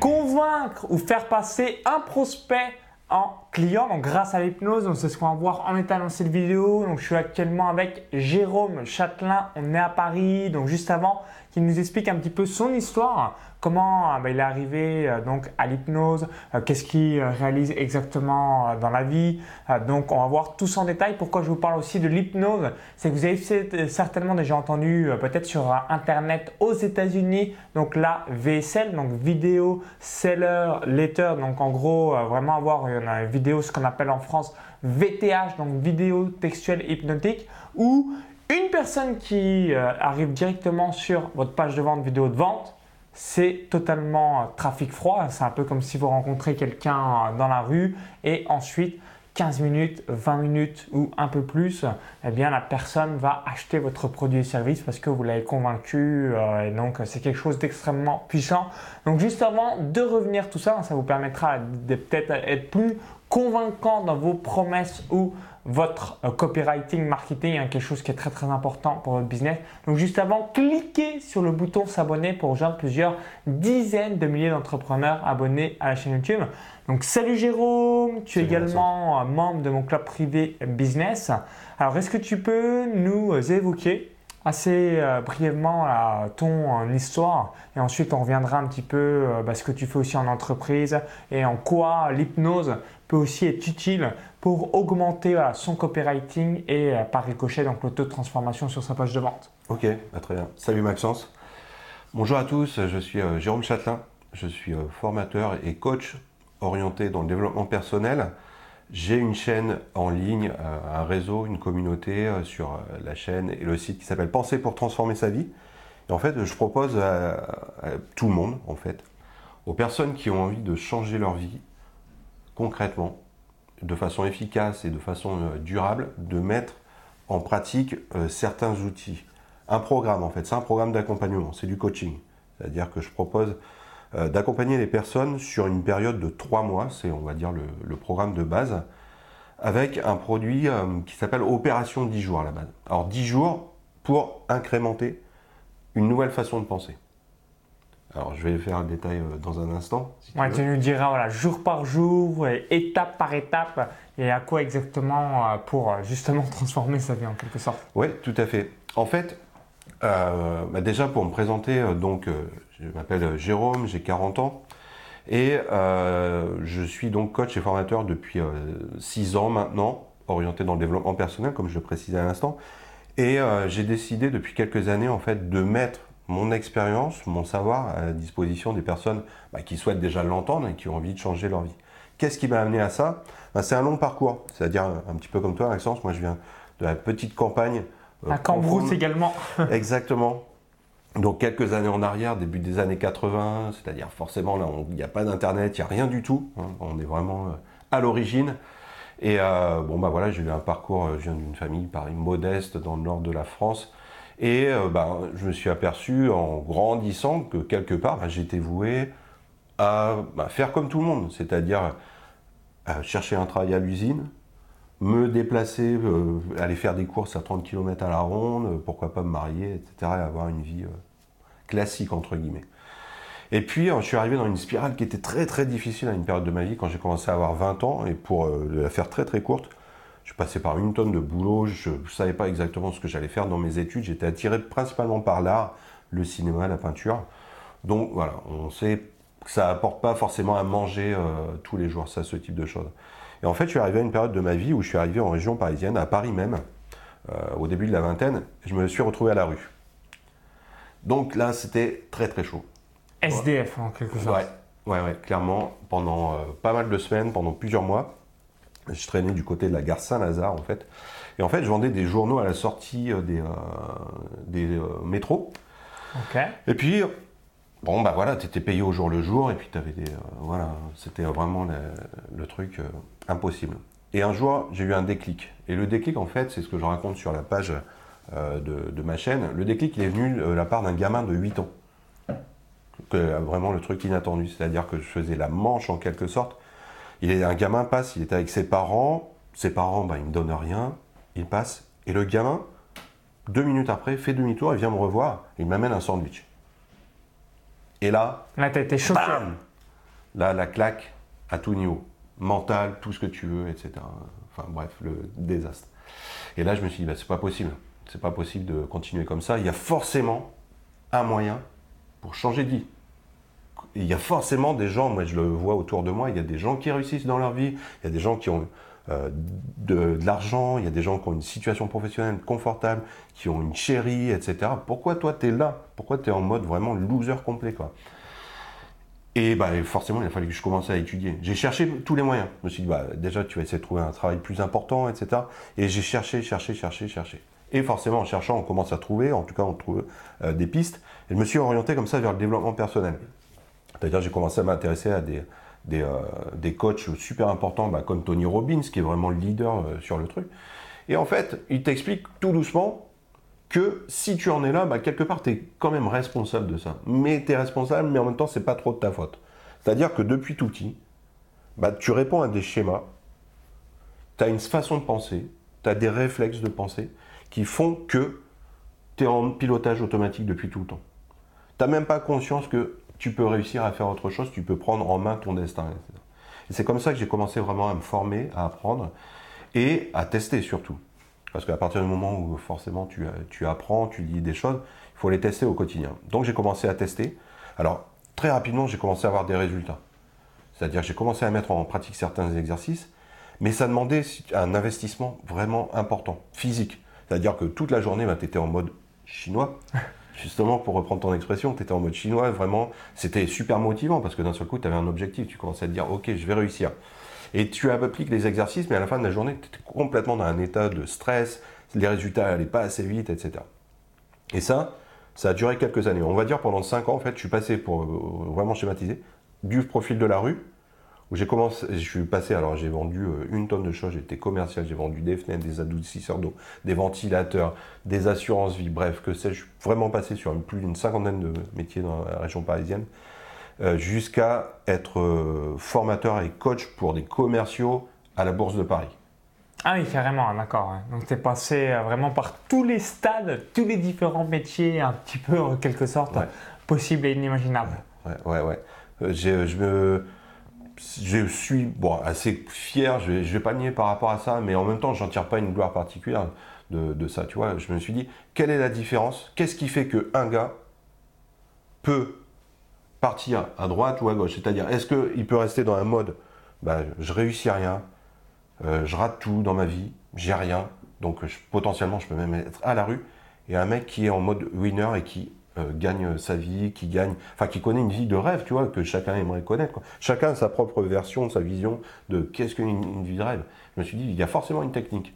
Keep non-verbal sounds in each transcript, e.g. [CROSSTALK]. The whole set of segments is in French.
Convaincre ou faire passer un prospect en client donc grâce à l'hypnose. Donc c'est ce qu'on va voir en état dans cette vidéo. Donc je suis actuellement avec Jérôme Châtelain. On est à Paris. Donc juste avant qu'il nous explique un petit peu son histoire, comment euh, bah, il est arrivé euh, donc à l'hypnose, euh, qu'est-ce qu'il réalise exactement dans la vie. donc on va voir tout en détail. Pourquoi je vous parle aussi de l'hypnose, c'est que vous avez certainement déjà entendu peut-être sur internet aux États-Unis donc la VSL, donc vidéo seller letter. Donc en gros vraiment avoir une, vidéo ce qu'on appelle en France VTH, donc vidéo textuelle hypnotique, où une personne qui euh, arrive directement sur votre page de vente, vidéo de vente, c'est totalement euh, trafic froid. C'est un peu comme si vous rencontrez quelqu'un euh, dans la rue et ensuite 15 minutes, 20 minutes ou un peu plus, eh bien la personne va acheter votre produit et service parce que vous l'avez convaincu et donc c'est quelque chose d'extrêmement puissant. Donc juste avant de revenir tout ça, ça vous permettra de peut-être être plus convaincant dans vos promesses ou votre euh, copywriting, marketing, hein, quelque chose qui est très très important pour votre business. Donc juste avant, cliquez sur le bouton s'abonner pour rejoindre plusieurs dizaines de milliers d'entrepreneurs abonnés à la chaîne YouTube. Donc salut Jérôme, tu es également euh, membre de mon club privé business. Alors est-ce que tu peux nous évoquer assez euh, brièvement ton histoire? Et ensuite on reviendra un petit peu bah, ce que tu fais aussi en entreprise et en quoi l'hypnose peut aussi être utile pour augmenter son copywriting et euh, par ricochet donc le taux de transformation sur sa page de vente. Ok, bah, très bien. Salut Maxence. Bonjour à tous, je suis euh, Jérôme Châtelain, je suis euh, formateur et coach orienté dans le développement personnel. J'ai une chaîne en ligne, un réseau, une communauté sur la chaîne et le site qui s'appelle Penser pour transformer sa vie. Et en fait, je propose à, tout le monde, en fait, aux personnes qui ont envie de changer leur vie, concrètement, de façon efficace et de façon euh, durable, de mettre en pratique euh, certains outils. Un programme, en fait, c'est un programme d'accompagnement, c'est du coaching. C'est-à-dire que je propose euh, d'accompagner les personnes sur une période de trois mois, c'est on va dire le, programme de base, avec un produit qui s'appelle Opération 10 jours à la base. Alors 10 jours pour incrémenter une nouvelle façon de penser. Alors, je vais faire un détail euh, dans un instant. tu, nous diras voilà, jour par jour, étape par étape, et à quoi exactement euh, pour euh, justement [LAUGHS] transformer sa vie en quelque sorte. Oui, tout à fait. En fait, bah, déjà pour me présenter, donc, je m'appelle Jérôme, j'ai 40 ans, et je suis donc coach et formateur depuis 6 ans maintenant, orienté dans le développement personnel, comme je le précisais à l'instant. Et j'ai décidé depuis quelques années en fait de mettre mon expérience, mon savoir à la disposition des personnes bah, qui souhaitent déjà l'entendre et qui ont envie de changer leur vie. Qu'est-ce qui m'a amené à ça? Bah, C'est un long parcours, c'est-à-dire un petit peu comme toi, Maxence. Moi, je viens de la petite campagne. Euh, à Cambrousse également. [LAUGHS] [LAUGHS] Exactement. Donc quelques années en arrière, début des années 80, c'est-à-dire forcément là, il n'y a pas d'internet, il n'y a rien du tout. Hein. on est vraiment euh, à l'origine. Et euh, bon bah voilà, j'ai eu un parcours, je viens d'une famille pareil modeste dans le nord de la France. Et euh, ben, je me suis aperçu en grandissant que quelque part, ben, j'étais voué à ben, faire comme tout le monde, c'est-à-dire chercher un travail à l'usine, me déplacer, euh, aller faire des courses à 30 km à la ronde, pourquoi pas me marier, etc., et avoir une vie euh, classique, entre guillemets. Et puis, je suis arrivé dans une spirale qui était très très difficile à une période de ma vie quand j'ai commencé à avoir 20 ans, et pour la faire très très courte, je passais par une tonne de boulot, je ne savais pas exactement ce que j'allais faire dans mes études, j'étais attiré principalement par l'art, le cinéma, la peinture. Donc voilà, on sait que ça apporte pas forcément à manger euh, tous les jours, ça, ce type de choses. Et en fait, je suis arrivé à une période de ma vie où je suis arrivé en région parisienne, à Paris même, euh, au début de la vingtaine, je me suis retrouvé à la rue. Donc là, c'était très très chaud. SDF en quelque sorte. Ouais, ouais, ouais clairement, pendant euh, pas mal de semaines, pendant plusieurs mois. Je traînais du côté de la gare Saint-Lazare en fait. Et en fait, je vendais des journaux à la sortie euh, des, euh, des euh, métros. Et puis, bon, bah voilà, tu étais payé au jour le jour et puis tu avais des. voilà, c'était vraiment le, truc impossible. Et un jour, j'ai eu un déclic. Et le déclic, en fait, c'est ce que je raconte sur la page de, de, ma chaîne. Le déclic, il est venu de la part d'un gamin de 8 ans. Que, vraiment le truc inattendu. C'est-à-dire que je faisais la manche en quelque sorte il est, un gamin passe, il est avec ses parents, ses parents, bah, ils ne me donnent rien, il passe, et le gamin, deux minutes après, fait demi-tour, il vient me revoir, il m'amène un sandwich. Et là, Là, t'as été choqué. Là, la claque à tout niveau. Mental, tout ce que tu veux, etc. Enfin bref, le désastre. Et là, je me suis dit, bah, c'est pas possible. C'est pas possible de continuer comme ça. Il y a forcément un moyen pour changer de vie. Il y a forcément des gens, moi je le vois autour de moi, il y a des gens qui réussissent dans leur vie, il y a des gens qui ont euh, de, l'argent, il y a des gens qui ont une situation professionnelle confortable, qui ont une chérie, etc. Pourquoi toi tu es là? Pourquoi tu es en mode vraiment loser complet quoi? Et bah, forcément, il a fallu que je commence à étudier. J'ai cherché tous les moyens. Je me suis dit, bah, déjà, tu vas essayer de trouver un travail plus important, etc. Et j'ai cherché, cherché, cherché, cherché. Et forcément, en cherchant, on commence à trouver, en tout cas, on trouve euh, des pistes. Et je me suis orienté comme ça vers le développement personnel. C'est-à-dire, j'ai commencé à m'intéresser à des, des, euh, des coachs super importants, bah, comme Tony Robbins, qui est vraiment le leader euh, sur le truc. Et en fait, il t'explique tout doucement que si tu en es là, bah, quelque part, tu es quand même responsable de ça. Mais tu es responsable, mais en même temps, c'est pas trop de ta faute. C'est-à-dire que depuis tout petit, bah, tu réponds à des schémas, tu as une façon de penser, tu as des réflexes de pensée qui font que tu es en pilotage automatique depuis tout le temps. Tu n'as même pas conscience que tu peux réussir à faire autre chose, tu peux prendre en main ton destin. c'est comme ça que j'ai commencé vraiment à me former, à apprendre et à tester surtout. Parce qu'à partir du moment où forcément tu, apprends, tu lis des choses, il faut les tester au quotidien. Donc j'ai commencé à tester. Alors très rapidement, j'ai commencé à avoir des résultats. C'est-à-dire que j'ai commencé à mettre en pratique certains exercices, mais ça demandait un investissement vraiment important, physique. C'est-à-dire que toute la journée, bah, tu étais en mode chinois. [LAUGHS] Justement, pour reprendre ton expression, tu étais en mode chinois, vraiment, c'était super motivant parce que d'un seul coup, tu avais un objectif, tu commençais à te dire, ok, je vais réussir. Et tu appliques les exercices, mais à la fin de la journée, tu étais complètement dans un état de stress, les résultats n'allaient pas assez vite, etc. Et ça, ça a duré quelques années. On va dire pendant 5 ans, en fait, je suis passé, pour euh, vraiment schématiser, du profil de la rue, j'ai commencé, je suis passé, alors j'ai vendu euh, une tonne de choses, j'étais commercial, j'ai vendu des fenêtres, des adoucisseurs d'eau, des ventilateurs, des assurances vie, bref, que sais-je, je suis vraiment passé sur plus d'une cinquantaine de métiers dans la région parisienne, euh, jusqu'à être euh, formateur et coach pour des commerciaux à la Bourse de Paris. Ah oui, carrément, d'accord. Donc, tu es passé vraiment par tous les stades, tous les différents métiers, un petit peu en quelque sorte, Ouais. possibles et inimaginables. Ouais, ouais, ouais. Je me, je suis assez fier, je je vais pas nier par rapport à ça, mais en même temps, j'en tire pas une gloire particulière de, ça. Je me suis dit, quelle est la différence? Qu'est-ce qui fait qu'un gars peut partir à droite ou à gauche? C'est-à-dire, est-ce qu'il peut rester dans un mode, bah, je réussis rien, euh, je rate tout dans ma vie, j'ai rien, donc je- potentiellement, je peux même être à la rue, et un mec qui est en mode winner et qui euh, gagne sa vie, qui gagne, enfin qui connaît une vie de rêve, tu vois, que chacun aimerait connaître. Chacun a sa propre version, sa vision de qu'est-ce qu'une une vie de rêve. Je me suis dit, il y a forcément une technique.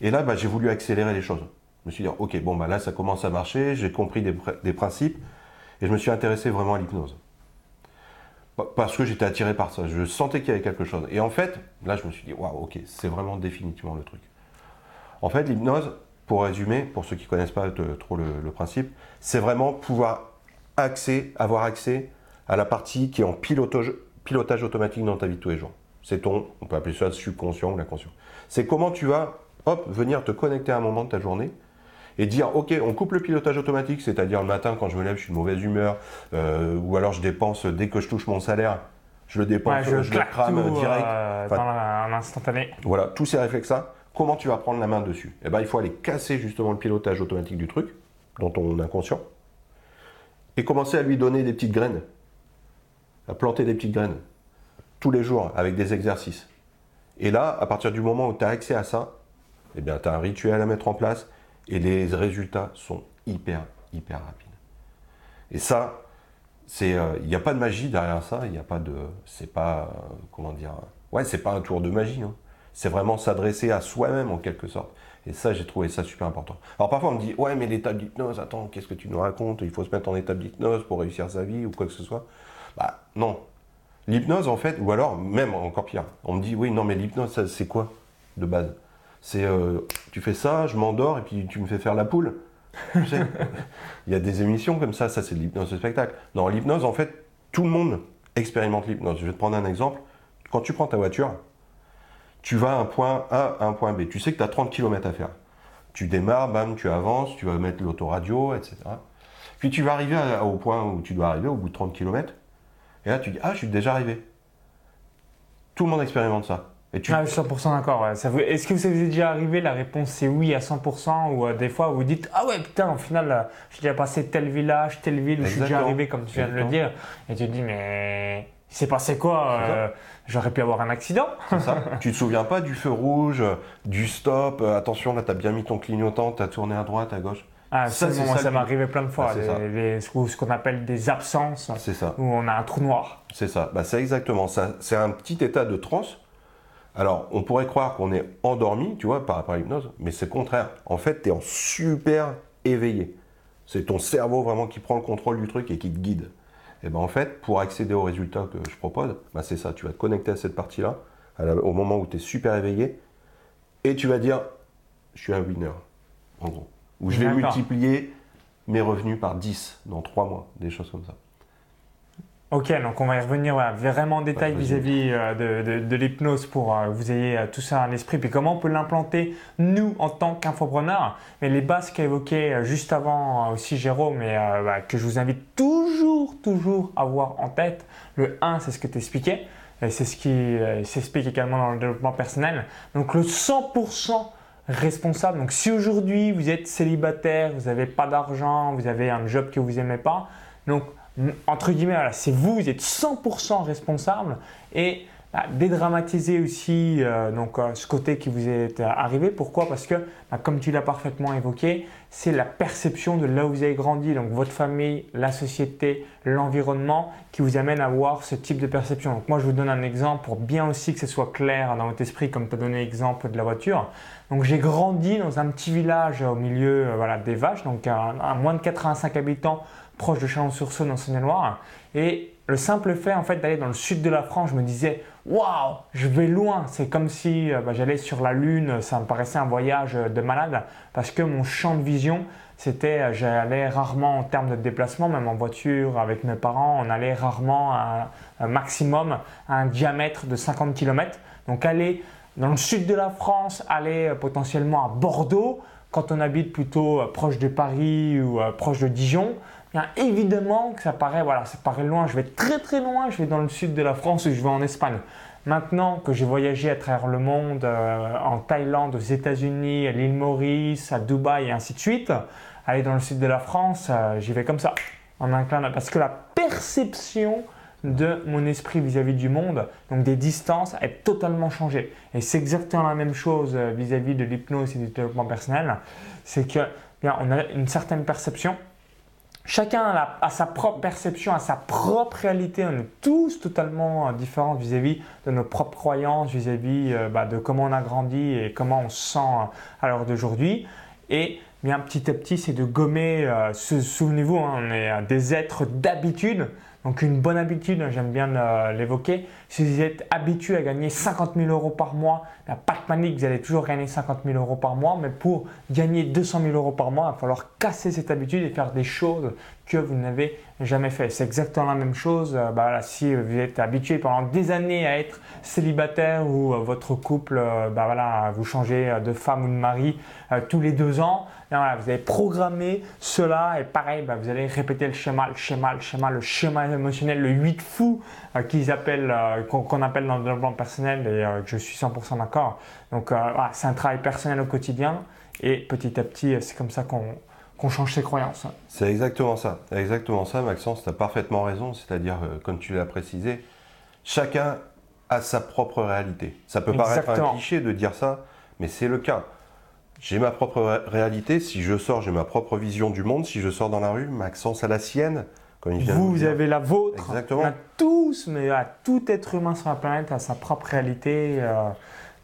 Et là, bah, j'ai voulu accélérer les choses. Je me suis dit, ok, bon, bah, là, ça commence à marcher, j'ai compris des, des principes, et je me suis intéressé vraiment à l'hypnose. Parce que j'étais attiré par ça, je sentais qu'il y avait quelque chose. Et en fait, là, je me suis dit, waouh, ok, c'est vraiment définitivement le truc. En fait, l'hypnose, pour résumer, pour ceux qui ne connaissent pas trop le, le principe, c'est vraiment pouvoir accès, avoir accès à la partie qui est en pilotage, pilotage automatique dans ta vie de tous les jours. C'est ton, on peut appeler ça le subconscient ou l'inconscient. C'est comment tu vas, hop, venir te connecter à un moment de ta journée et dire, ok, on coupe le pilotage automatique, c'est-à-dire le matin quand je me lève, je suis de mauvaise humeur, euh, ou alors je dépense dès que je touche mon salaire, je le dépense, Ouais, je, le claque crame tout, direct. euh, Enfin, dans voilà, tous ces réflexes-là, comment tu vas prendre la main dessus Eh ben, il faut aller casser justement le pilotage automatique du truc, dans ton inconscient, et commencer à lui donner des petites graines, à planter des petites graines, tous les jours, avec des exercices. Et là, à partir du moment où tu as accès à ça, eh bien, tu as un rituel à mettre en place, et les résultats sont hyper, hyper rapides. Et ça, c'est, euh, il n'y a pas de magie derrière ça, il n'y a pas de, c'est pas, euh, comment dire, ouais, c'est pas un tour de magie. hein. C'est vraiment s'adresser à soi-même en quelque sorte. Et ça, j'ai trouvé ça super important. Alors parfois on me dit, ouais, mais l'état d'hypnose, attends, qu'est-ce que tu nous racontes? Il faut se mettre en état d'hypnose pour réussir sa vie ou quoi que ce soit. Bah non. L'hypnose en fait, ou alors même encore pire, on me dit, oui, non, mais l'hypnose, c'est quoi de base? C'est, euh, tu fais ça, je m'endors et puis tu me fais faire la poule. Il y a des émissions comme ça, ça c'est de l'hypnose de spectacle. Non, l'hypnose, en fait, tout le monde expérimente l'hypnose. Je vais te prendre un exemple. Quand tu prends ta voiture, tu vas à un point A à un point B. Tu sais que tu as 30 km à faire. Tu démarres, bam, tu avances, tu vas mettre l'autoradio, etc. Puis tu vas arriver à- au point où tu dois arriver, au bout de 30 km. Et là, tu dis, ah, je suis déjà arrivé. Tout le monde expérimente ça. Et tu, Ah, je suis 100% d'accord. ouais. Est-ce que vous avez déjà arrivé La réponse c'est oui à 100% ou euh, des fois vous dites ah ouais putain au final euh, j'ai déjà passé tel village, telle ville où je suis déjà arrivé comme tu viens de le dire et tu te dis mais il s'est passé quoi euh, J'aurais pu avoir un accident. Ça. [LAUGHS] tu te souviens pas du feu rouge, du stop, euh, attention, là, tu as bien mis ton clignotant, tu as tourné à droite, à gauche. Ah, Ça, moi, ça m'est arrivé plein de fois. Ah, ce qu'on appelle des absences C'est ça. où on a un trou noir. C'est ça. Bah, c'est exactement ça. C'est un petit état de transe. Alors, on pourrait croire qu'on est endormi, tu vois, par rapport à l'hypnose, mais c'est le contraire. En fait, tu es en super éveillé. C'est ton cerveau vraiment qui prend le contrôle du truc et qui te guide. Et ben en fait, pour accéder aux résultats que je propose, bah, c'est ça. Tu vas te connecter à cette partie-là, au moment où tu es super éveillé, et tu vas dire, je suis un winner, en gros. Ou je vais multiplier mes revenus par 10 dans 3 mois, des choses comme ça. Ok, donc on va y revenir vraiment en détail vis-à-vis euh, de, de- de l'hypnose pour euh, que vous ayez euh, tout ça à l'esprit, puis comment on peut l'implanter nous en tant qu'infopreneurs? Mais les bases qu'a évoquées euh, juste avant euh, aussi Jérôme et euh, bah, que je vous invite toujours, toujours à avoir en tête. Le 1, c'est ce que tu expliquais, et c'est ce qui euh, s'explique également dans le développement personnel. Donc le 100% responsable. Donc si aujourd'hui vous êtes célibataire, vous n'avez pas d'argent, vous avez un job que vous n'aimez pas, donc entre guillemets, c'est vous, vous êtes 100% responsable et bah, dédramatiser aussi euh, euh, ce côté qui vous est euh, arrivé. Pourquoi? Parce que, bah, comme tu l'as parfaitement évoqué, c'est la perception de là où vous avez grandi, donc votre famille, la société, l'environnement qui vous amène à avoir ce type de perception. Donc moi, je vous donne un exemple pour bien aussi que ce soit clair dans votre esprit, comme tu as donné l'exemple de la voiture. Donc j'ai grandi dans un petit village au milieu euh, voilà, des vaches, donc à, moins de 85 habitants, proche de Chalon-sur-Saône en Saône-et-Loire. Et le simple fait en fait d'aller dans le sud de la France, je me disais waouh, je vais loin. C'est comme si euh, bah, j'allais sur la lune. Ça me paraissait un voyage euh, de malade parce que mon champ de vision c'était euh, j'allais rarement en termes de déplacement, même en voiture avec mes parents, on allait rarement à maximum à un diamètre de 50 km. Donc aller dans le sud de la France, aller potentiellement à Bordeaux, quand on habite plutôt proche de Paris ou proche de Dijon, évidemment que ça paraît, voilà, ça paraît loin. Je vais très très loin, je vais dans le sud de la France ou je vais en Espagne. Maintenant que j'ai voyagé à travers le monde, euh, en Thaïlande, aux États-Unis, à l'île Maurice, à Dubaï et ainsi de suite, aller dans le sud de la France, euh, j'y vais comme ça, en un clin d'œil. Parce que la perception de mon esprit vis-à-vis du monde, donc des distances, est totalement changée. Et c'est exactement la même chose euh, vis-à-vis de l'hypnose et du développement personnel. C'est que bien, on a une certaine perception. Chacun a, sa propre perception, a sa propre réalité. On est tous totalement euh, différents vis-à-vis de nos propres croyances, vis-à-vis euh, bah, de comment on a grandi et comment on se sent euh, à l'heure d'aujourd'hui. Et bien petit à petit, c'est de gommer. Souvenez-vous, hein, on est des êtres d'habitude. Donc une bonne habitude, hein, j'aime bien euh, l'évoquer. Si vous êtes habitué à gagner 50 000 euros par mois, pas de panique, vous allez toujours gagner 50 000 euros par mois. Mais pour gagner 200 000 euros par mois, il va falloir casser cette habitude et faire des choses que vous n'avez jamais fait. C'est exactement la même chose. euh, bah, si vous êtes habitué pendant des années à être célibataire ou euh, votre couple, euh, bah, voilà, vous changez de femme ou de mari tous les deux ans, vous avez programmé cela et pareil, bah, vous allez répéter le schéma, le schéma, le schéma, le schéma émotionnel, le 8 fou qu'ils appellent, qu'on appelle dans le développement personnel et euh, je suis 100% d'accord. Donc c'est un travail personnel au quotidien et petit à petit, c'est comme ça qu'on qu'on change ses croyances. C'est exactement ça. Exactement ça, Maxence, tu as parfaitement raison. C'est-à-dire, euh, comme tu l'as précisé, chacun a sa propre réalité. Ça peut paraître un cliché de dire ça, mais c'est le cas. J'ai ma propre ré- réalité. Si je sors, j'ai ma propre vision du monde. Si je sors dans la rue, Maxence a la sienne. Comme il vient de Vous, avez la vôtre. Exactement. On a tous, mais à tout être humain sur la planète a sa propre réalité. euh,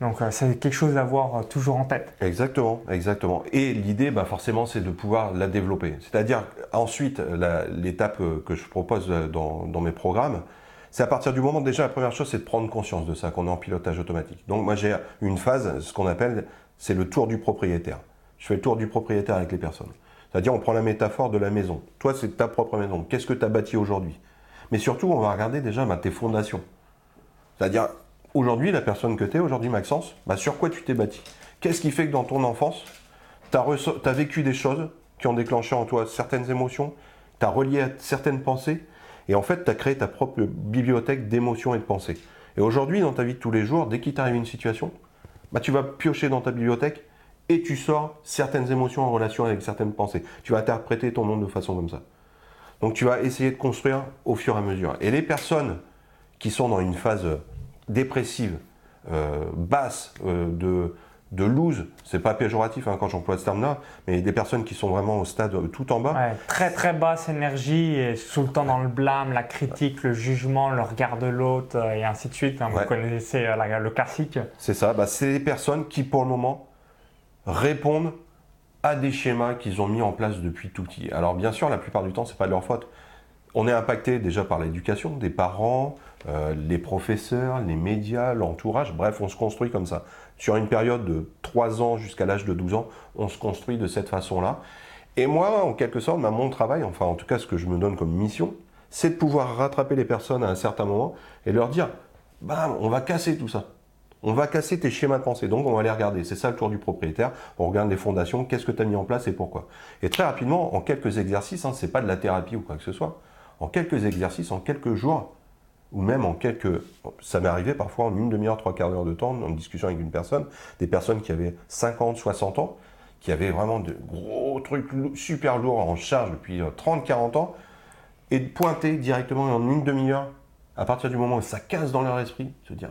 donc euh, c'est quelque chose à avoir euh, toujours en tête. Exactement, exactement. Et l'idée, bah forcément, c'est de pouvoir la développer. C'est-à-dire, ensuite, l'étape euh, que je propose dans, dans mes programmes, c'est à partir du moment, déjà, la première chose, c'est de prendre conscience de ça, qu'on est en pilotage automatique. Donc, moi, j'ai une phase, ce qu'on appelle, c'est le tour du propriétaire. Je fais le tour du propriétaire avec les personnes. C'est-à-dire, on prend la métaphore de la maison. Toi, c'est ta propre maison. Qu'est-ce que tu as bâti aujourd'hui? Mais surtout, on va regarder déjà bah, tes fondations. C'est-à-dire, aujourd'hui, la personne que tu es, aujourd'hui, Maxence, bah, sur quoi tu t'es bâti? Qu'est-ce qui fait que dans ton enfance, tu as, vécu des choses qui ont déclenché en toi certaines émotions Tu as relié à certaines pensées et en fait, tu as créé ta propre bibliothèque d'émotions et de pensées? Et aujourd'hui, dans ta vie de tous les jours, dès qu'il t'arrive une situation, bah, tu vas piocher dans ta bibliothèque et tu sors certaines émotions en relation avec certaines pensées. Tu vas interpréter ton monde de façon comme ça. Donc tu vas essayer de construire au fur et à mesure. Et les personnes qui sont dans une phase dépressive, euh, basse, euh, de, de lose, c'est pas péjoratif hein, quand j'emploie ce terme-là, mais des personnes qui sont vraiment au stade tout en bas. très très basse énergie et tout le temps dans le blâme, la critique, le jugement, le regard de l'autre euh, et ainsi de suite. Hein, vous connaissez euh, le classique. C'est ça, bah, c'est des personnes qui pour le moment répondent à des schémas qu'ils ont mis en place depuis tout petit. Alors bien sûr, la plupart du temps, c'est pas de leur faute. On est impacté déjà par l'éducation des parents, euh, les professeurs, les médias, l'entourage, bref, on se construit comme ça. Sur une période de 3 ans jusqu'à l'âge de 12 ans, on se construit de cette façon-là. Et moi, en quelque sorte, mon travail, enfin en tout cas ce que je me donne comme mission, c'est de pouvoir rattraper les personnes à un certain moment et leur dire, bam, on va casser tout ça. On va casser tes schémas de pensée. Donc, on va les regarder. C'est ça le tour du propriétaire. On regarde les fondations. Qu'est-ce que tu as mis en place et pourquoi? Et très rapidement, en quelques exercices, hein, ce n'est pas de la thérapie ou quoi que ce soit. En quelques exercices, en quelques jours, ou même en quelques... Ça m'est arrivé parfois en une demi-heure, trois quarts d'heure de temps, en discussion avec une personne, des personnes qui avaient 50, 60 ans, qui avaient vraiment de gros trucs super lourds en charge depuis 30, euh, 40 ans, et de pointer directement en une demi-heure, à partir du moment où ça casse dans leur esprit, se dire,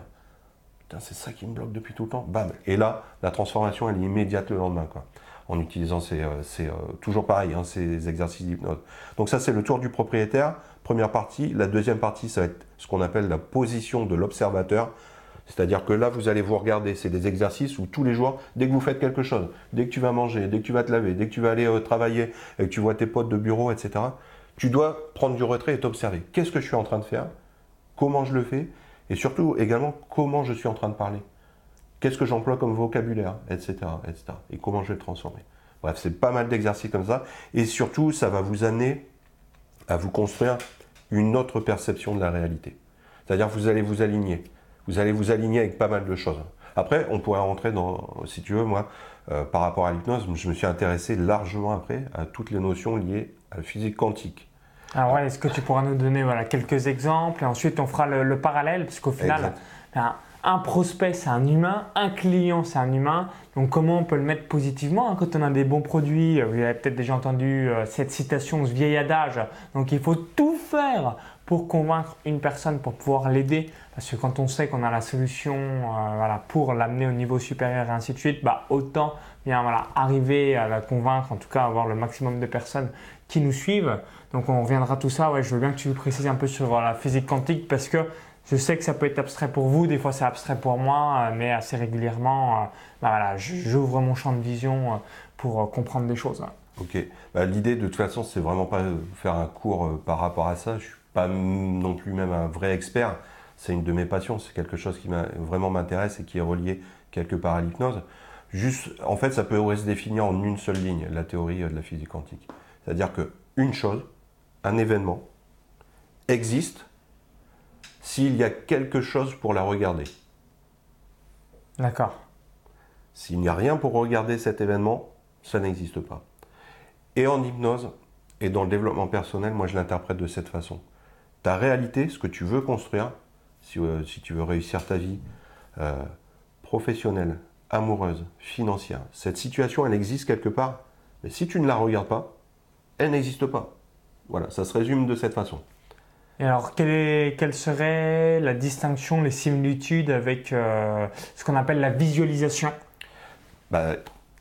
putain, c'est ça qui me bloque depuis tout le temps, bam. Et là, la transformation, elle est immédiate le lendemain, quoi en utilisant ces, euh, euh, toujours pareil, hein, ces exercices d'hypnose. Donc ça, c'est le tour du propriétaire, première partie. La deuxième partie, ça va être ce qu'on appelle la position de l'observateur. C'est-à-dire que là, vous allez vous regarder. C'est des exercices où tous les jours, dès que vous faites quelque chose, dès que tu vas manger, dès que tu vas te laver, dès que tu vas aller euh, travailler et que tu vois tes potes de bureau, etc., tu dois prendre du retrait et t'observer. Qu'est-ce que je suis en train de faire? Comment je le fais? Et surtout, également, comment je suis en train de parler? Qu'est-ce que j'emploie comme vocabulaire, etc., etc. Et comment je vais le transformer. Bref, c'est pas mal d'exercices comme ça. Et surtout, ça va vous amener à vous construire une autre perception de la réalité. C'est-à-dire que vous allez vous aligner. Vous allez vous aligner avec pas mal de choses. Après, on pourrait rentrer dans, si tu veux, moi, euh, par rapport à l'hypnose, je me suis intéressé largement après à toutes les notions liées à la physique quantique. Alors ouais, est-ce que tu pourras nous donner voilà, quelques exemples et ensuite on fera le, parallèle, parce qu'au final, un prospect, c'est un humain, un client, c'est un humain. Donc comment on peut le mettre positivement hein, quand on a des bons produits? Vous avez peut-être déjà entendu euh, cette citation, ce vieil adage. Donc il faut tout faire pour convaincre une personne, pour pouvoir l'aider. Parce que quand on sait qu'on a la solution euh, voilà, pour l'amener au niveau supérieur et ainsi de suite, bah, autant bien, voilà, arriver à la convaincre, en tout cas avoir le maximum de personnes qui nous suivent. Donc on reviendra à tout ça. Ouais, je veux bien que tu précises un peu sur la physique quantique parce que je sais que ça peut être abstrait pour vous, des fois c'est abstrait pour moi, euh, mais assez régulièrement, euh, bah voilà, j'ouvre mon champ de vision euh, pour comprendre des choses. Ok. Bah, l'idée de toute façon, c'est vraiment pas faire un cours par rapport à ça. Je suis pas non plus même un vrai expert. C'est une de mes passions. C'est quelque chose qui vraiment m'intéresse et qui est relié quelque part à l'hypnose. Juste, en fait, ça peut se définir en une seule ligne, la théorie de la physique quantique. C'est-à-dire que une chose, un événement, existe s'il y a quelque chose pour la regarder. D'accord. S'il n'y a rien pour regarder cet événement, ça n'existe pas. Et en hypnose et dans le développement personnel, moi je l'interprète de cette façon. Ta réalité, ce que tu veux construire, si, euh, tu veux réussir ta vie euh, professionnelle, amoureuse, financière, cette situation, elle existe quelque part, mais si tu ne la regardes pas, elle n'existe pas. Voilà, ça se résume de cette façon. Et alors, quelle, serait la distinction, les similitudes avec euh, ce qu'on appelle la visualisation? Bah,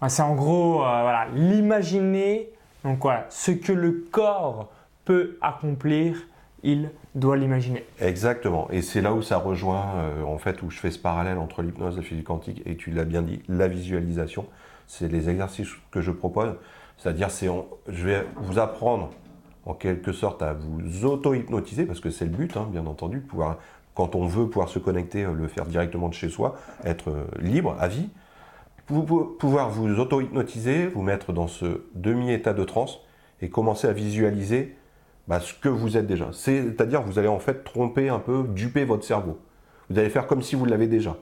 C'est en gros euh, l'imaginer, donc voilà, ce que le corps peut accomplir, il doit l'imaginer. Exactement, et c'est là où ça rejoint, euh, en fait, où je fais ce parallèle entre l'hypnose et la physique quantique, et tu l'as bien dit, la visualisation, c'est les exercices que je propose, c'est-à-dire, je vais vous apprendre en quelque sorte à vous auto-hypnotiser, parce que c'est le but, hein, bien entendu, pouvoir, quand on veut pouvoir se connecter, euh, le faire directement de chez soi, être euh, libre, à vie, pouvoir vous auto-hypnotiser, vous mettre dans ce demi-état de transe et commencer à visualiser bah, ce que vous êtes déjà. C'est-à-dire vous allez en fait tromper un peu, duper votre cerveau. Vous allez faire comme si vous l'avez déjà.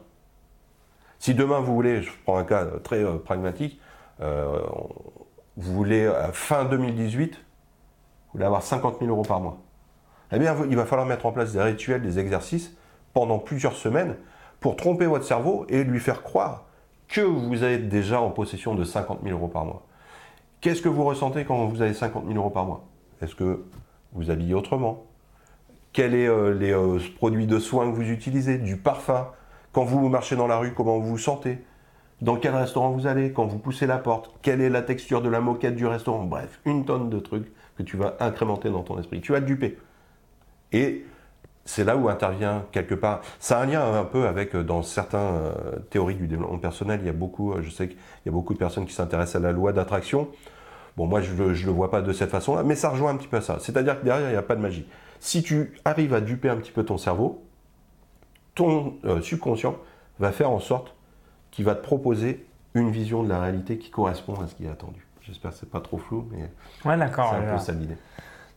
Si demain vous voulez, je prends un cas très euh, pragmatique, vous voulez à fin 2018 voulez avoir 50 000 euros par mois. Eh bien, il va falloir mettre en place des rituels, des exercices pendant plusieurs semaines pour tromper votre cerveau et lui faire croire que vous êtes déjà en possession de 50 000 euros par mois. Qu'est-ce que vous ressentez quand vous avez 50 000 euros par mois? Est-ce que vous habillez autrement? Quels sont euh, les euh, produits de soins que vous utilisez? Du parfum? Quand vous marchez dans la rue, comment vous vous sentez? Dans quel restaurant vous allez? Quand vous poussez la porte? Quelle est la texture de la moquette du restaurant? Bref, une tonne de trucs que tu vas incrémenter dans ton esprit. Tu vas duper. Et c'est là où intervient quelque part. Ça a un lien un peu avec, euh, dans certaines euh, théories du développement personnel, il y a beaucoup, euh, je sais qu'il y a beaucoup de personnes qui s'intéressent à la loi d'attraction. Bon, moi, je ne le vois pas de cette façon-là, mais ça rejoint un petit peu à ça. C'est-à-dire que derrière, il n'y a pas de magie. Si tu arrives à duper un petit peu ton cerveau, ton subconscient va faire en sorte qu'il va te proposer une vision de la réalité qui correspond à ce qui est attendu. J'espère que c'est pas trop flou, mais ouais, d'accord, c'est un peu ça l'idée.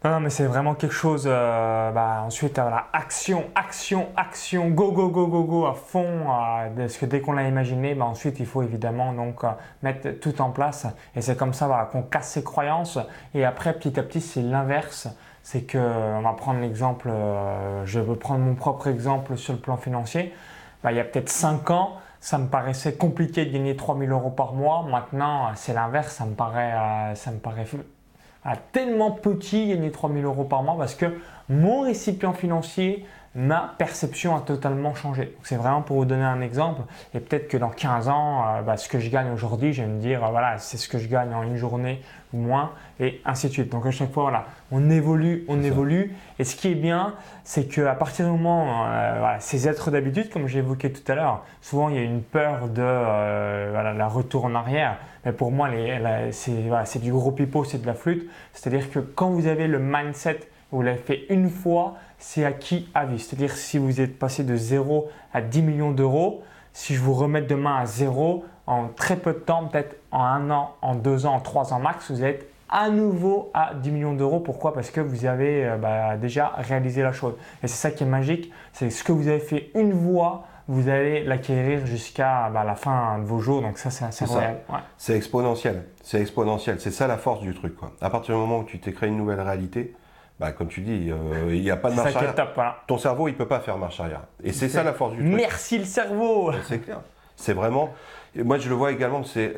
Non, mais c'est vraiment quelque chose. Euh, bah, ensuite, voilà, action, action, action, go, go, go, go, go à fond. Euh, parce que dès qu'on l'a imaginé, bah, ensuite, il faut évidemment donc euh, mettre tout en place. Et c'est comme ça voilà, qu'on casse ses croyances. Et après, petit à petit, c'est l'inverse. C'est que, on va prendre l'exemple, je veux prendre mon propre exemple sur le plan financier. Bah, il y a peut-être 5 ans, ça me paraissait compliqué de gagner 3000 euros par mois. Maintenant, c'est l'inverse. Ça me paraît, ça me paraît à tellement petit gagner 3000 euros par mois parce que mon récipient financier, ma perception a totalement changé. C'est vraiment pour vous donner un exemple. Et peut-être que dans 15 ans, euh, bah, ce que je gagne aujourd'hui, je vais me dire, euh, voilà, c'est ce que je gagne en une journée ou moins, et ainsi de suite. Donc à chaque fois, voilà, on évolue, on évolue. Et ce qui est bien, c'est qu'à partir du moment, euh, voilà, ces êtres d'habitude, comme évoqué tout à l'heure, souvent il y a une peur de voilà, la retour en arrière. Mais pour moi, c'est du gros pipeau, c'est de la flûte. C'est-à-dire que quand vous avez le mindset, vous l'avez fait une fois, c'est acquis à vie. C'est-à-dire si vous êtes passé de 0 à 10 millions d'euros, si je vous remets demain à 0, en très peu de temps, peut-être en un an, en deux ans, en trois ans max, vous êtes à nouveau à 10 millions d'euros. Pourquoi? Parce que vous avez euh, bah, déjà réalisé la chose. Et c'est ça qui est magique, c'est ce que vous avez fait une fois, vous allez l'acquérir jusqu'à bah, la fin de vos jours. Donc ça, c'est assez royal. C'est exponentiel. C'est exponentiel. C'est ça la force du truc. Quoi. À partir du moment où tu t'es créé une nouvelle réalité, bah, comme tu dis, euh, il n'y a pas de marche arrière. Ton cerveau, il ne peut pas faire marche arrière. Et c'est ça la force du truc. Merci le cerveau C'est clair. C'est vraiment... Moi, je le vois également, c'est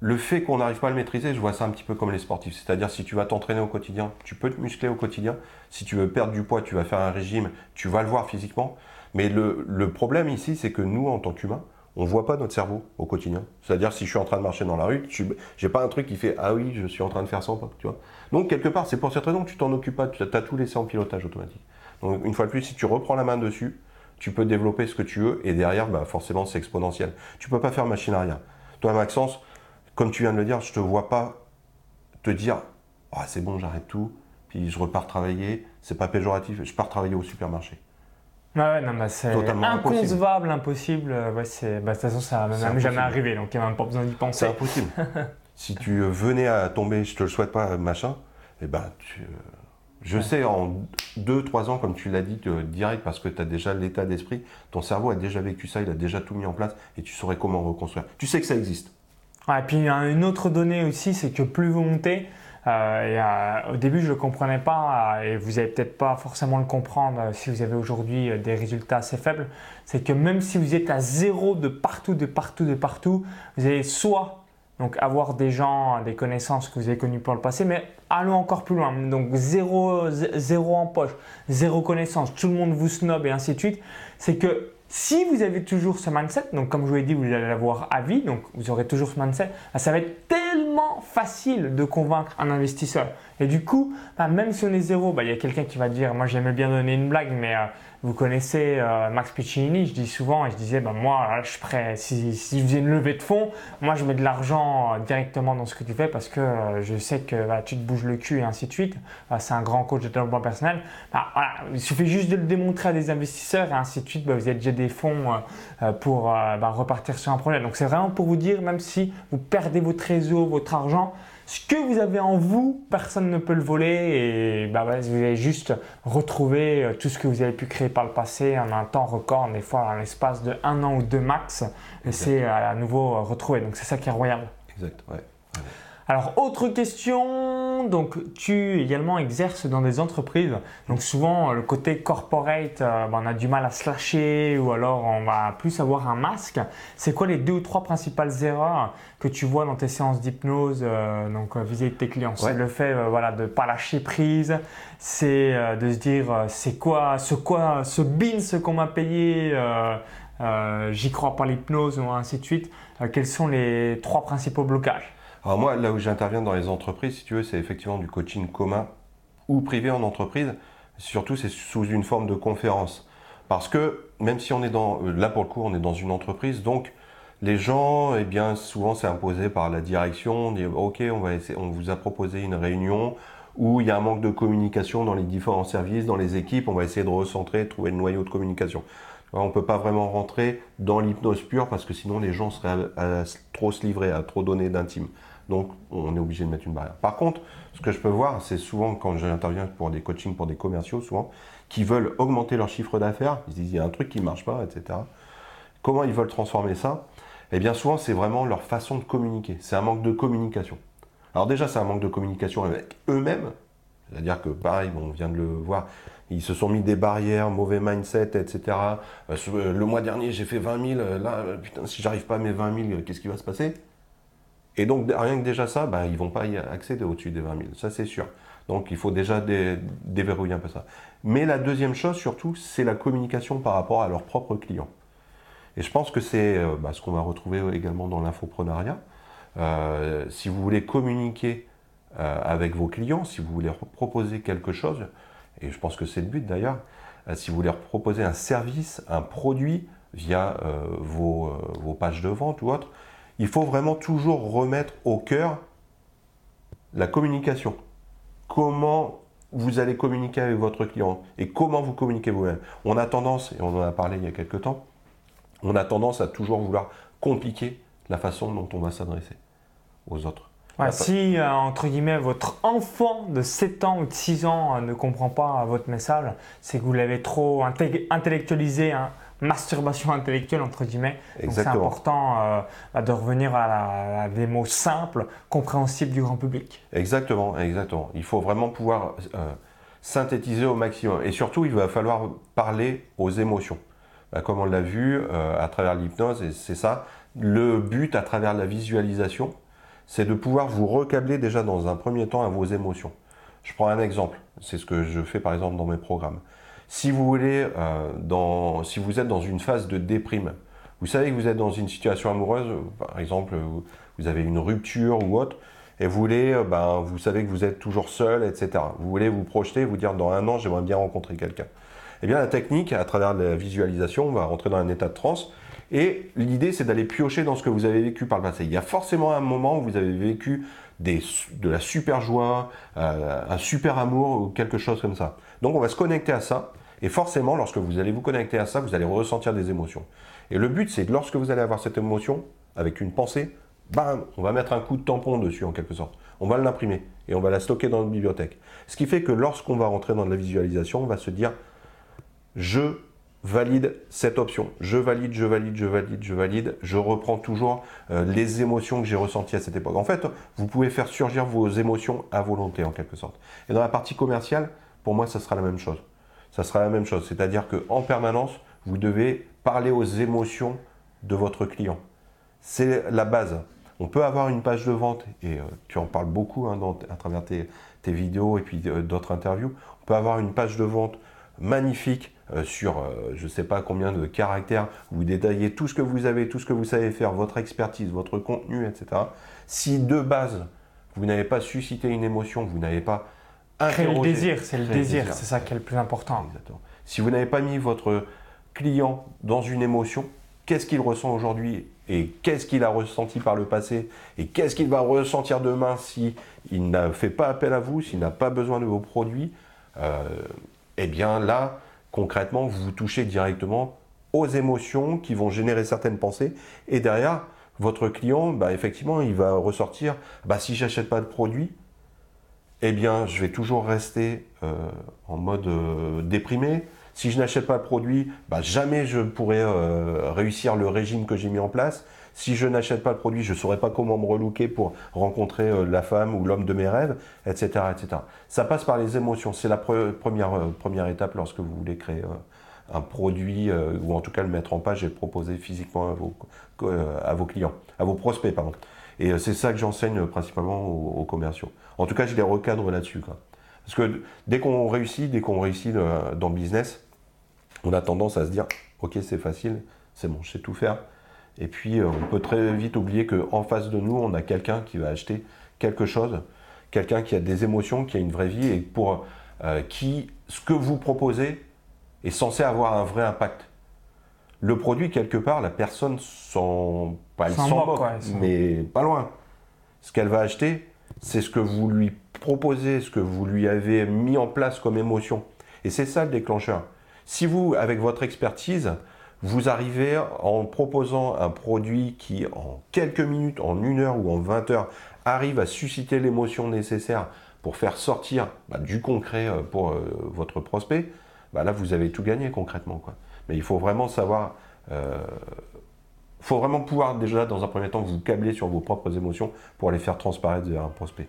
le fait qu'on n'arrive pas à le maîtriser, je vois ça un petit peu comme les sportifs. C'est-à-dire, si tu vas t'entraîner au quotidien, tu peux te muscler au quotidien. Si tu veux perdre du poids, tu vas faire un régime, tu vas le voir physiquement. Mais le, le problème ici, c'est que nous, en tant qu'humains, on ne voit pas notre cerveau au quotidien. C'est-à-dire, si je suis en train de marcher dans la rue, je n'ai pas un truc qui fait Ah oui, je suis en train de faire 100 pas. Tu vois Donc, quelque part, c'est pour cette raison que tu t'en occupes pas. Tu as tout laissé en pilotage automatique. Donc, une fois de plus, si tu reprends la main dessus, tu peux développer ce que tu veux et derrière, bah, forcément, c'est exponentiel. Tu peux pas faire machine arrière. Toi, Maxence, comme tu viens de le dire, je ne te vois pas te dire ah, c'est bon, j'arrête tout, puis je repars travailler. C'est pas péjoratif, je pars travailler au supermarché. Ah ouais, non, bah c'est inconcevable, impossible. Ouais, c'est, bah, de toute façon, ça va même jamais arrivé, donc il n'y a même pas besoin d'y penser. C'est impossible. [LAUGHS] si tu venais à tomber, je te le souhaite pas, machin, eh ben, tu, euh, je sais, en 2-3 ans, comme tu l'as dit, direct, parce que tu as déjà l'état d'esprit, ton cerveau a déjà vécu ça, il a déjà tout mis en place, et tu saurais comment reconstruire. Tu sais que ça existe. et puis, il y a une autre donnée aussi, c'est que plus vous montez, euh, et, euh, au début, je ne comprenais pas, euh, et vous n'allez peut-être pas forcément le comprendre si vous avez aujourd'hui des résultats assez faibles. C'est que même si vous êtes à zéro de partout, de partout, de partout, vous allez soit donc avoir des gens, des connaissances que vous avez connues par le passé, mais allons encore plus loin. Donc zéro, zéro en poche, zéro connaissance, tout le monde vous snob et ainsi de suite. C'est que si vous avez toujours ce mindset, donc comme je vous l'ai dit, vous allez l'avoir à vie, donc vous aurez toujours ce mindset, bah, ça va être facile de convaincre un investisseur. Et du coup, bah, même si on est zéro, bah, il y a quelqu'un qui va dire, moi j'aimais bien donner une blague, mais euh, vous connaissez euh, Max Piccinini, je dis souvent, et je disais, ben moi, je suis si, je faisais une levée de fonds, moi je mets de l'argent euh, directement dans ce que tu fais parce que euh, je sais que bah, tu te bouges le cul et ainsi de suite. c'est un grand coach de développement personnel. Bah, il suffit juste de le démontrer à des investisseurs et ainsi de suite, bah, vous avez déjà des fonds pour repartir sur un projet. Donc c'est vraiment pour vous dire, même si vous perdez votre réseau, votre argent, ce que vous avez en vous, personne ne peut le voler et bah, vous allez juste retrouver euh, tout ce que vous avez pu créer par le passé en un temps record, des fois en l'espace de un an ou deux max, et c'est à nouveau retrouvé. Donc c'est ça qui est royal. Exact, ouais. Alors, autre question. Donc tu également exerces dans des entreprises, donc souvent le côté corporate, euh, ben, on a du mal à se lâcher ou alors on va plus avoir un masque. C'est quoi les deux ou trois principales erreurs que tu vois dans tes séances d'hypnose euh, donc vis-à-vis de tes clients? C'est le fait voilà, de ne pas lâcher prise, c'est de se dire c'est quoi ce quoi ce bin ce qu'on m'a payé j'y crois pas l'hypnose ou ainsi de suite. quels sont les trois principaux blocages? Alors moi, là où j'interviens dans les entreprises, si tu veux, c'est effectivement du coaching commun ou privé en entreprise. Surtout, c'est sous une forme de conférence. Parce que même si on est dans, euh, là pour le coup, on est dans une entreprise, donc les gens, eh bien, souvent c'est imposé par la direction. On dit, ok, on va essayer, on vous a proposé une réunion où il y a un manque de communication dans les différents services, dans les équipes. On va essayer de recentrer, trouver le noyau de communication. On ne peut pas vraiment rentrer dans l'hypnose pure parce que sinon les gens seraient à trop se livrer, à trop donner d'intime. Donc, on est obligé de mettre une barrière. Par contre, ce que je peux voir, c'est souvent quand j'interviens pour des coachings pour des commerciaux, souvent, qui veulent augmenter leur chiffre d'affaires, ils disent il y a un truc qui ne marche pas, etc. Comment ils veulent transformer ça? Eh bien, souvent, c'est vraiment leur façon de communiquer. C'est un manque de communication. Alors déjà, c'est un manque de communication avec eux-mêmes. C'est-à-dire que, pareil, on vient de le voir, ils se sont mis des barrières, mauvais mindset, etc. Euh, euh, le mois dernier, j'ai fait 20 000. Là, putain, si j'arrive pas à mes 20 000, qu'est-ce qui va se passer? Et donc, rien que déjà ça, ben, ils ne vont pas y accéder au-dessus des 20 000, ça c'est sûr. Donc, il faut déjà déverrouiller un peu ça. Mais la deuxième chose, surtout, c'est la communication par rapport à leurs propres clients. Et je pense que c'est euh, bah, ce qu'on va retrouver également dans l'infoprenariat. Euh, si vous voulez communiquer euh, avec vos clients, si vous voulez proposer quelque chose, et je pense que c'est le but d'ailleurs, si vous voulez proposer un service, un produit via vos, vos pages de vente ou autre, il faut vraiment toujours remettre au cœur la communication. Comment vous allez communiquer avec votre client et comment vous communiquez vous-même. On a tendance, et on en a parlé il y a quelques temps, on a tendance à toujours vouloir compliquer la façon dont on va s'adresser aux autres. si, euh, entre guillemets, votre enfant de 7 ans ou de 6 ans euh, ne comprend pas votre message, c'est que vous l'avez trop intellectualisé. Hein masturbation intellectuelle, entre guillemets. Donc c'est important euh, de revenir à, des mots simples, compréhensibles du grand public. Exactement, exactement. Il faut vraiment pouvoir euh, synthétiser au maximum. Et surtout, il va falloir parler aux émotions. Bah, comme on l'a vu euh, à travers l'hypnose, et c'est ça, le but à travers la visualisation, c'est de pouvoir vous recabler déjà dans un premier temps à vos émotions. Je prends un exemple, c'est ce que je fais par exemple dans mes programmes. Si vous voulez, euh, si vous êtes dans une phase de déprime, vous savez que vous êtes dans une situation amoureuse, par exemple, vous avez une rupture ou autre, et vous voulez, euh, ben, vous savez que vous êtes toujours seul, etc. Vous voulez vous projeter, vous dire dans un an, j'aimerais bien rencontrer quelqu'un. Eh bien, la technique, à travers la visualisation, on va rentrer dans un état de transe. Et l'idée, c'est d'aller piocher dans ce que vous avez vécu par le passé. Il y a forcément un moment où vous avez vécu de la super joie, euh, un super amour ou quelque chose comme ça. Donc on va se connecter à ça. Et forcément, lorsque vous allez vous connecter à ça, vous allez ressentir des émotions. Et le but, c'est que lorsque vous allez avoir cette émotion, avec une pensée, bam, on va mettre un coup de tampon dessus en quelque sorte. On va l'imprimer et on va la stocker dans notre bibliothèque. Ce qui fait que lorsqu'on va rentrer dans la visualisation, on va se dire, je valide cette option. Je valide, je valide, je valide, je valide. Je reprends toujours euh, les émotions que j'ai ressenties à cette époque. En fait, vous pouvez faire surgir vos émotions à volonté en quelque sorte. Et dans la partie commerciale, pour moi, ça sera la même chose. Ça sera la même chose. C'est-à-dire qu'en permanence, vous devez parler aux émotions de votre client. C'est la base. On peut avoir une page de vente, et euh, tu en parles beaucoup hein, à travers tes, vidéos et puis euh, d'autres interviews. On peut avoir une page de vente magnifique euh, sur je ne sais pas combien de caractères, vous détaillez tout ce que vous avez, tout ce que vous savez faire, votre expertise, votre contenu, etc. Si de base, vous n'avez pas suscité une émotion, vous n'avez pas Créer le désir, c'est le désir, c'est ça qui est le plus important. Si vous n'avez pas mis votre client dans une émotion, qu'est-ce qu'il ressent aujourd'hui et qu'est-ce qu'il a ressenti par le passé et qu'est-ce qu'il va ressentir demain si il n'a fait pas appel à vous, s'il n'a pas besoin de vos produits, euh, eh bien là, concrètement, vous vous touchez directement aux émotions qui vont générer certaines pensées. Et derrière, votre client, bah, effectivement, il va ressortir, bah, si j'achète pas de produit, eh bien, je vais toujours rester euh, en mode euh, déprimé. Si je n'achète pas de produit, bah, jamais je pourrai euh, réussir le régime que j'ai mis en place. Si je n'achète pas le produit, je ne saurais pas comment me relooker pour rencontrer la femme ou l'homme de mes rêves, etc., etc. Ça passe par les émotions. C'est la première, première étape lorsque vous voulez créer un produit, ou en tout cas le mettre en page et le proposer physiquement à vos, à vos clients, à vos prospects, pardon. Et c'est ça que j'enseigne principalement aux, commerciaux. En tout cas, je les recadre là-dessus. Parce que dès qu'on réussit, dès qu'on réussit dans le business, on a tendance à se dire ok c'est facile, c'est bon, je sais tout faire. Et puis euh, on peut très vite oublier qu'en face de nous, on a quelqu'un qui va acheter quelque chose, quelqu'un qui a des émotions, qui a une vraie vie et pour euh, qui ce que vous proposez est censé avoir un vrai impact. Le produit, quelque part, la personne s'en, pas elle s'en moque, mais pas loin. Ce qu'elle va acheter, c'est ce que vous lui proposez, ce que vous lui avez mis en place comme émotion. Et c'est ça le déclencheur. Si vous, avec votre expertise, vous arrivez en proposant un produit qui, en quelques minutes, en une heure ou en 20 heures, arrive à susciter l'émotion nécessaire pour faire sortir bah, du concret euh, pour euh, votre prospect, bah, là, vous avez tout gagné concrètement. Mais il faut vraiment savoir, il euh, faut vraiment pouvoir déjà, dans un premier temps, vous câbler sur vos propres émotions pour les faire transparaître vers un prospect.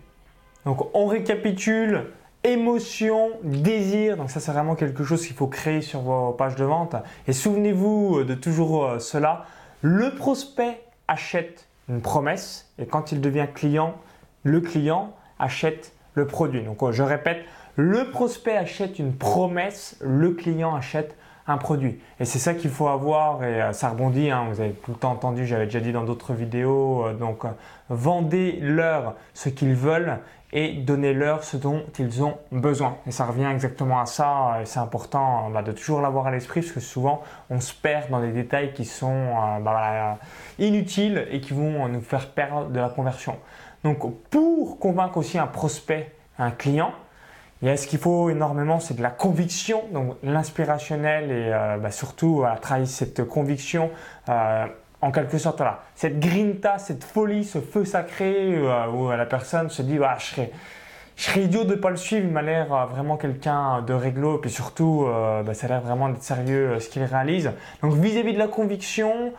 Donc, on récapitule émotion, désir. Donc ça, c'est vraiment quelque chose qu'il faut créer sur vos pages de vente. Et souvenez-vous de toujours euh, cela. Le prospect achète une promesse et quand il devient client, le client achète le produit. Donc euh, je répète, le prospect achète une promesse, le client achète un produit. Et c'est ça qu'il faut avoir, et euh, ça rebondit, hein, vous avez tout le temps entendu, j'avais déjà dit dans d'autres vidéos, donc vendez-leur ce qu'ils veulent et donnez-leur ce dont ils ont besoin. Et ça revient exactement à ça, et c'est important de toujours l'avoir à l'esprit parce que souvent on se perd dans des détails qui sont euh, bah, inutiles et qui vont nous faire perdre de la conversion. Donc pour convaincre aussi un prospect, un client, il y a ce qu'il faut énormément, c'est de la conviction, donc l'inspirationnel et euh, bah, surtout à travailler cette conviction euh, en quelque sorte, voilà, cette grinta, cette folie, ce feu sacré euh, où la personne se dit je, serais, idiot de ne pas le suivre, il m'a l'air vraiment quelqu'un de réglo, et puis surtout, bah, ça a l'air vraiment d'être sérieux ce qu'il réalise. Donc vis-à-vis de la conviction,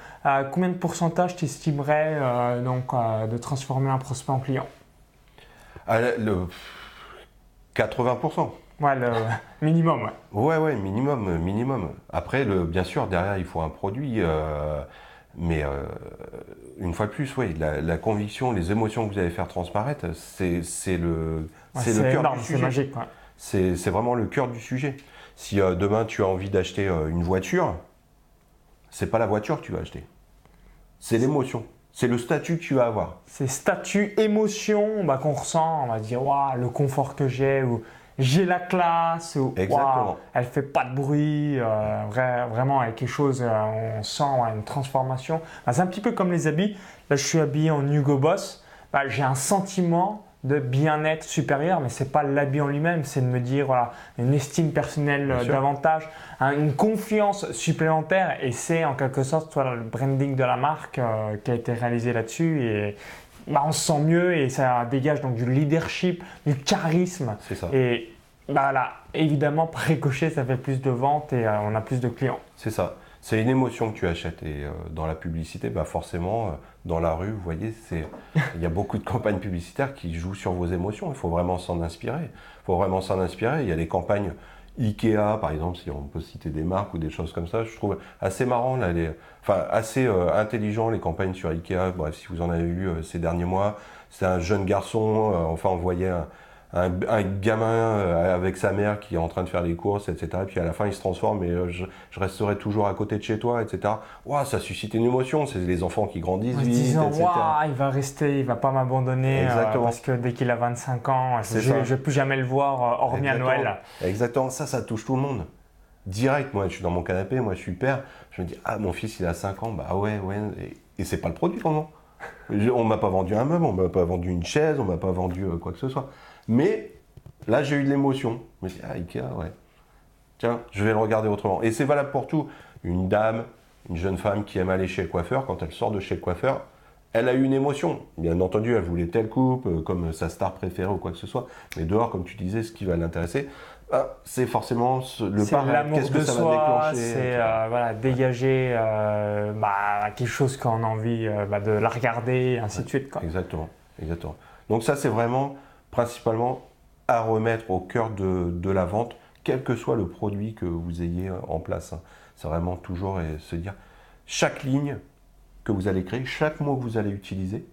combien de pourcentage tu estimerais donc, de transformer un prospect en client? Ah, 80%. Ouais, le [LAUGHS] minimum, ouais. Ouais, ouais, minimum, minimum. Après, le, bien sûr, derrière, il faut un produit. Mais euh, une fois de plus, oui, la, conviction, les émotions que vous allez faire transparaître, c'est le, c'est le cœur du sujet. C'est magique. C'est vraiment le cœur du sujet. Si euh, demain tu as envie d'acheter euh, une voiture, c'est pas la voiture que tu vas acheter. C'est l'émotion. C'est le statut que tu vas avoir. C'est statut, émotion bah, qu'on ressent. On va dire, waouh, le confort que j'ai ou j'ai la classe, ou Exactement. elle fait pas de bruit, euh, vraiment il y a quelque chose, euh, on sent une transformation. Bah, c'est un petit peu comme les habits. Là, je suis habillé en Hugo Boss. Bah, j'ai un sentiment de bien-être supérieur, mais c'est pas l'habit en lui-même, c'est de me dire voilà une estime personnelle davantage, hein, une confiance supplémentaire, et c'est en quelque sorte voilà, le branding de la marque euh, qui a été réalisé là-dessus et bah, on se sent mieux et ça dégage donc du leadership, du charisme. Ça. Et bah, là, évidemment, précocher, ça fait plus de ventes et euh, on a plus de clients. C'est ça. C'est une émotion que tu achètes et euh, dans la publicité, bah forcément, euh, dans la rue, vous voyez, il y a beaucoup de campagnes publicitaires qui jouent sur vos émotions. Il faut vraiment s'en inspirer. Il faut vraiment s'en inspirer. Il y a des campagnes Ikea, par exemple, si on peut citer des marques ou des choses comme ça, je trouve assez marrant, là, enfin assez euh, intelligent les campagnes sur Ikea. Bref, si vous en avez vu euh, ces derniers mois, c'est un jeune garçon, euh, enfin on voyait un, un, gamin euh, avec sa mère qui est en train de faire les courses, etc. Et puis à la fin, il se transforme et euh, je, resterai toujours à côté de chez toi, etc. Wow, ça suscite une émotion. C'est les enfants qui grandissent vite, disant, etc. il va rester, il va pas m'abandonner euh, parce que dès qu'il a 25 ans, je ne vais plus jamais le voir hormis à Noël. Exactement. Ça, ça touche tout le monde. Direct, moi, je suis dans mon canapé, moi, je suis père. Je me dis, ah, mon fils, il a 5 ans, bah ouais, ouais. Et, et c'est pas le produit vraiment. On m'a pas vendu un meuble, on m'a pas vendu une chaise, on m'a pas vendu quoi que ce soit. Mais là, j'ai eu de l'émotion. Je me suis dit, ah, Ikea, ouais. Tiens, je vais le regarder autrement. Et c'est valable pour tout. Une dame, une jeune femme qui aime aller chez le coiffeur, quand elle sort de chez le coiffeur, elle a eu une émotion. Bien entendu, elle voulait telle coupe, euh, comme sa star préférée ou quoi que ce soit. Mais dehors, comme tu disais, ce qui va l'intéresser, bah, c'est forcément le parrain. Qu'est-ce que ça soi, va déclencher c'est euh, voilà, dégager euh, bah, quelque chose qu'on a envie euh, bah, de la regarder, et ainsi de suite. Quoi. Exactement, exactement. Donc ça, c'est vraiment principalement à remettre au cœur de, la vente, quel que soit le produit que vous ayez en place. hein. C'est vraiment toujours euh, se dire, chaque ligne que vous allez créer, chaque mot que vous allez utiliser,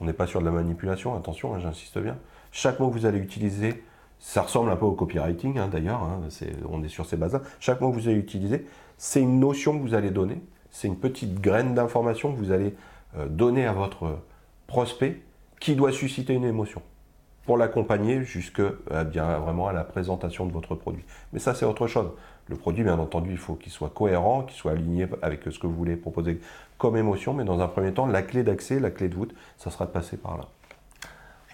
on n'est pas sur de la manipulation, attention, hein, j'insiste bien, chaque mot que vous allez utiliser, ça ressemble un peu au copywriting hein, d'ailleurs, on est sur ces bases-là, chaque mot que vous allez utiliser, c'est une notion que vous allez donner, c'est une petite graine d'information que vous allez euh, donner à votre euh, prospect qui doit susciter une émotion pour l'accompagner jusque euh, bien vraiment à la présentation de votre produit. Mais ça c'est autre chose. Le produit bien entendu il faut qu'il soit cohérent, qu'il soit aligné avec ce que vous voulez proposer comme émotion, mais dans un premier temps la clé d'accès, la clé de voûte, ça sera de passer par là.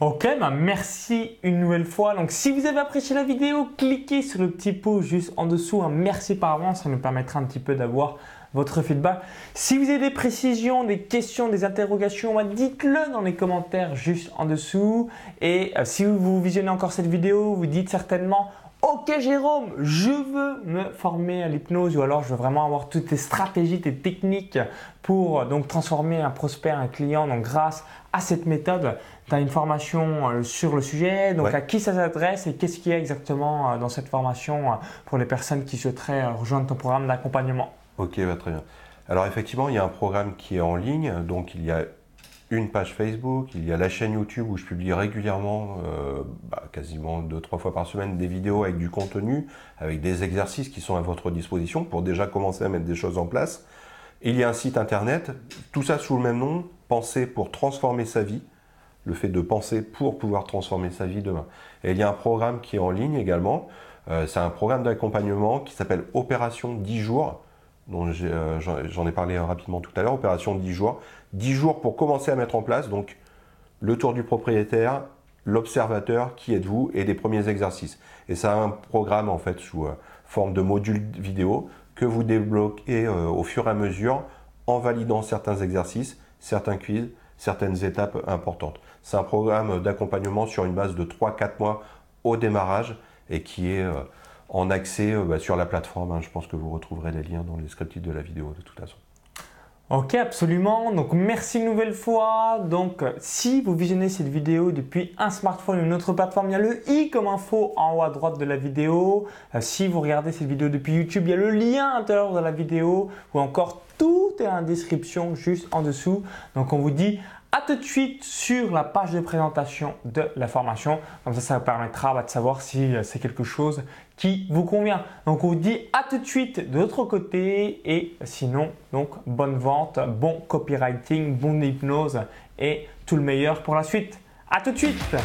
Ok, bah merci une nouvelle fois. Donc si vous avez apprécié la vidéo, cliquez sur le petit pouce juste en dessous. Un merci par avance, ça nous permettra un petit peu d'avoir votre feedback. Si vous avez des précisions, des questions, des interrogations, bah, dites-le dans les commentaires juste en dessous. Et euh, si vous visionnez encore cette vidéo, vous dites certainement Ok Jérôme, je veux me former à l'hypnose ou alors je veux vraiment avoir toutes tes stratégies, tes techniques pour euh, donc transformer un prospect, un client. Donc grâce à cette méthode, tu as une formation euh, sur le sujet. Donc Ouais. à qui ça s'adresse et qu'est-ce qu'il y a exactement dans cette formation pour les personnes qui souhaiteraient rejoindre ton programme d'accompagnement? Ok, bah, très bien. Alors effectivement, il y a un programme qui est en ligne, donc il y a une page Facebook, il y a la chaîne YouTube où je publie régulièrement, euh, bah, quasiment deux, trois fois par semaine, des vidéos avec du contenu, avec des exercices qui sont à votre disposition pour déjà commencer à mettre des choses en place. Il y a un site internet, tout ça sous le même nom, Penser pour transformer sa vie, le fait de penser pour pouvoir transformer sa vie demain. Et il y a un programme qui est en ligne également, Euh, c'est un programme d'accompagnement qui s'appelle Opération 10 jours, dont euh, j'en ai parlé rapidement tout à l'heure, Opération 10 jours. 10 jours pour commencer à mettre en place donc le tour du propriétaire, l'observateur, qui êtes-vous, et des premiers exercices. Et ça a un programme en fait sous euh, forme de module vidéo que vous débloquez euh, au fur et à mesure en validant certains exercices, certains quiz, certaines étapes importantes. C'est un programme d'accompagnement sur une base de 3-4 mois au démarrage et qui est en accès euh, bah, sur la plateforme. hein. Je pense que vous retrouverez les liens dans le descriptif de la vidéo de toute façon. Ok, absolument. Donc merci une nouvelle fois. Donc euh, si vous visionnez cette vidéo depuis un smartphone ou une autre plateforme, il y a le i comme info en haut à droite de la vidéo. Euh, si vous regardez cette vidéo depuis YouTube, il y a le lien à l'intérieur de la vidéo ou encore tout est en description juste en dessous. Donc on vous dit à tout de suite sur la page de présentation de la formation. Comme ça, ça vous permettra bah, de savoir si c'est quelque chose qui vous convient. Donc on vous dit à tout de suite de l'autre côté et sinon bonne vente, bon copywriting, bonne hypnose et tout le meilleur pour la suite. À tout de suite